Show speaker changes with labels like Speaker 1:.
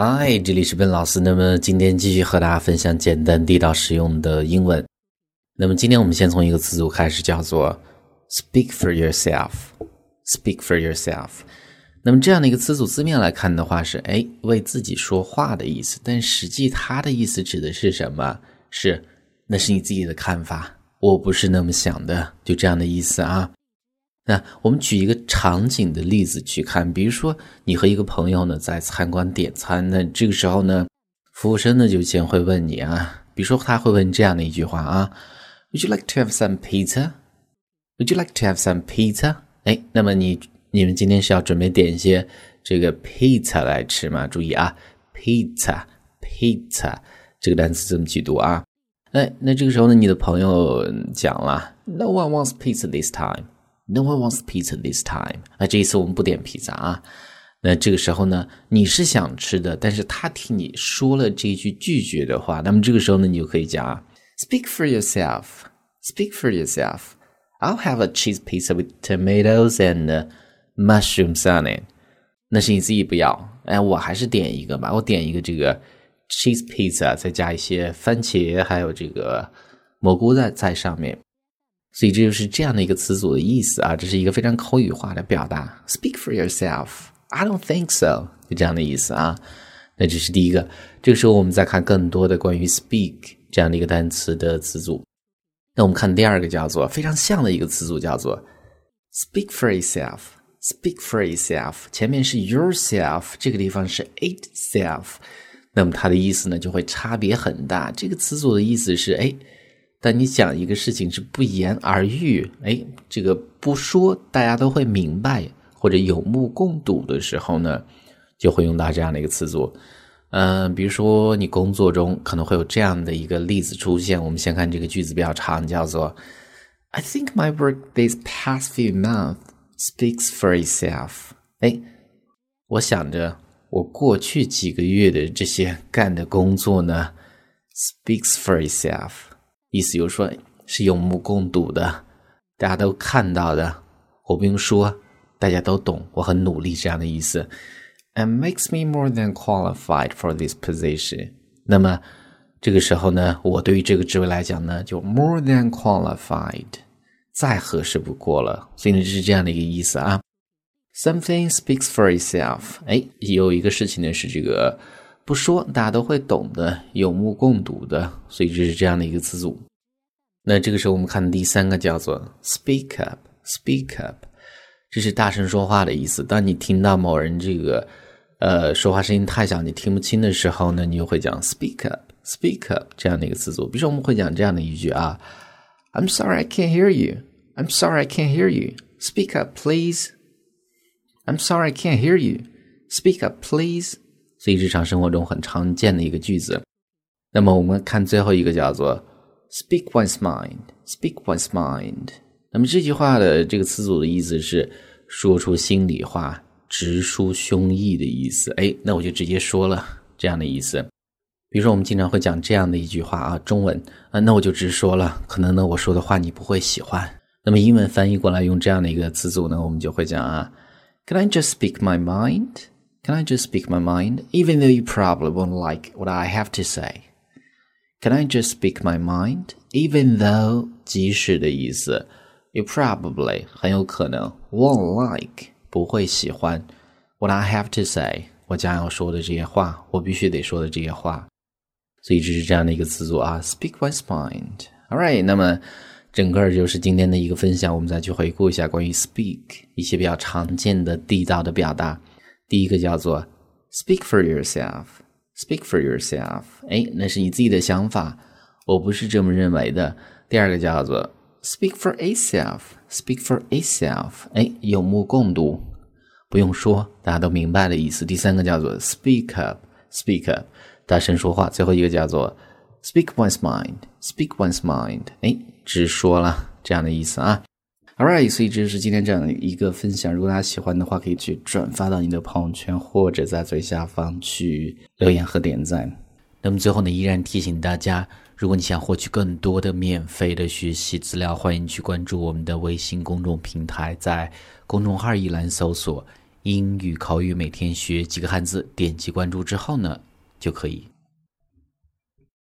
Speaker 1: 嗨，这里是笨老师。那么今天继续和大家分享简单地道实用的英文。那么今天我们先从一个词组开始，叫做 “speak for yourself”。speak for yourself。那么这样的一个词组字面来看的话，是哎为自己说话的意思。但实际它的意思指的是什么？是那是你自己的看法，我不是那么想的，就这样的意思啊。那我们举一个场景的例子去看，比如说你和一个朋友呢在餐馆点餐，那这个时候呢，服务生呢就先会问你啊，比如说他会问这样的一句话啊，Would you like to have some pizza？Would you like to have some pizza？哎，那么你你们今天是要准备点一些这个 pizza 来吃吗？注意啊，pizza，pizza 这个单词怎么去读啊？哎，那这个时候呢，你的朋友讲了，No one wants pizza this time。No one wants pizza this time。那这一次我们不点披萨啊。那这个时候呢，你是想吃的，但是他替你说了这句拒绝的话，那么这个时候呢，你就可以讲，Speak for yourself. Speak for yourself. I'll have a cheese pizza with tomatoes and mushrooms on it. 那是你自己不要，哎，我还是点一个吧，我点一个这个 cheese pizza，再加一些番茄，还有这个蘑菇在在上面。所以这就是这样的一个词组的意思啊，这是一个非常口语化的表达。Speak for yourself. I don't think so. 就这样的意思啊。那这是第一个。这个时候我们再看更多的关于 speak 这样的一个单词的词组。那我们看第二个叫做非常像的一个词组叫做 speak for yourself. Speak for yourself. 前面是 yourself，这个地方是 itself。那么它的意思呢就会差别很大。这个词组的意思是哎。当你讲一个事情是不言而喻，哎，这个不说大家都会明白或者有目共睹的时候呢，就会用到这样的一个词组。嗯，比如说你工作中可能会有这样的一个例子出现。我们先看这个句子比较长，叫做 "I think my work these past few months speaks for itself." 哎，我想着我过去几个月的这些干的工作呢，speaks for itself。意思就是说，是有目共睹的，大家都看到的，我不用说，大家都懂，我很努力这样的意思。And makes me more than qualified for this position。那么这个时候呢，我对于这个职位来讲呢，就 more than qualified，再合适不过了。所以呢，就是这样的一个意思啊。Something speaks for itself。哎，有一个事情呢是这个。不说，大家都会懂的，有目共睹的，所以这是这样的一个词组。那这个时候我们看第三个叫做 speak up，speak up，这是大声说话的意思。当你听到某人这个呃说话声音太小，你听不清的时候呢，你就会讲 speak up，speak up 这样的一个词组。比如说我们会讲这样的一句啊，I'm sorry I can't hear you，I'm sorry I can't hear you，speak up please，I'm sorry I can't hear you，speak up please。所以日常生活中很常见的一个句子。那么我们看最后一个叫做 “speak one's mind”，“speak one's mind”。那么这句话的这个词组的意思是说出心里话、直抒胸臆的意思。哎，那我就直接说了这样的意思。比如说我们经常会讲这样的一句话啊，中文啊，那我就直说了。可能呢我说的话你不会喜欢。那么英文翻译过来用这样的一个词组呢，我们就会讲啊，“Can I just speak my mind？” Can I just speak my mind, even though you probably won't like what I have to say? Can I just speak my mind, even though 即使的意思，you probably 很有可能 won't like 不会喜欢 what I have to say 我将要说的这些话，我必须得说的这些话。所以这是这样的一个词组啊，speak one's mind。All right，那么整个就是今天的一个分享，我们再去回顾一下关于 speak 一些比较常见的地道的表达。 第一个叫做 “speak for yourself”，“speak for yourself”，哎，那是你自己的想法，我不是这么认为的。第二个叫做 “speak for itself”，“speak for itself”，哎，有目共睹，不用说，大家都明白的意思。第三个叫做 “speak up”，“speak up”，大声说话。最后一个叫做 “speak one's mind”，“speak one's mind”，哎，直说了这样的意思啊。Alright，所以这就是今天这样的一个分享。如果大家喜欢的话，可以去转发到你的朋友圈，或者在最下方去留言和点赞。那么最后呢，依然提醒大家，如果你想获取更多的免费的学习资料，欢迎去关注我们的微信公众平台，在公众号一栏搜索英语口语每天学几个汉字，点击关注之后呢，就可以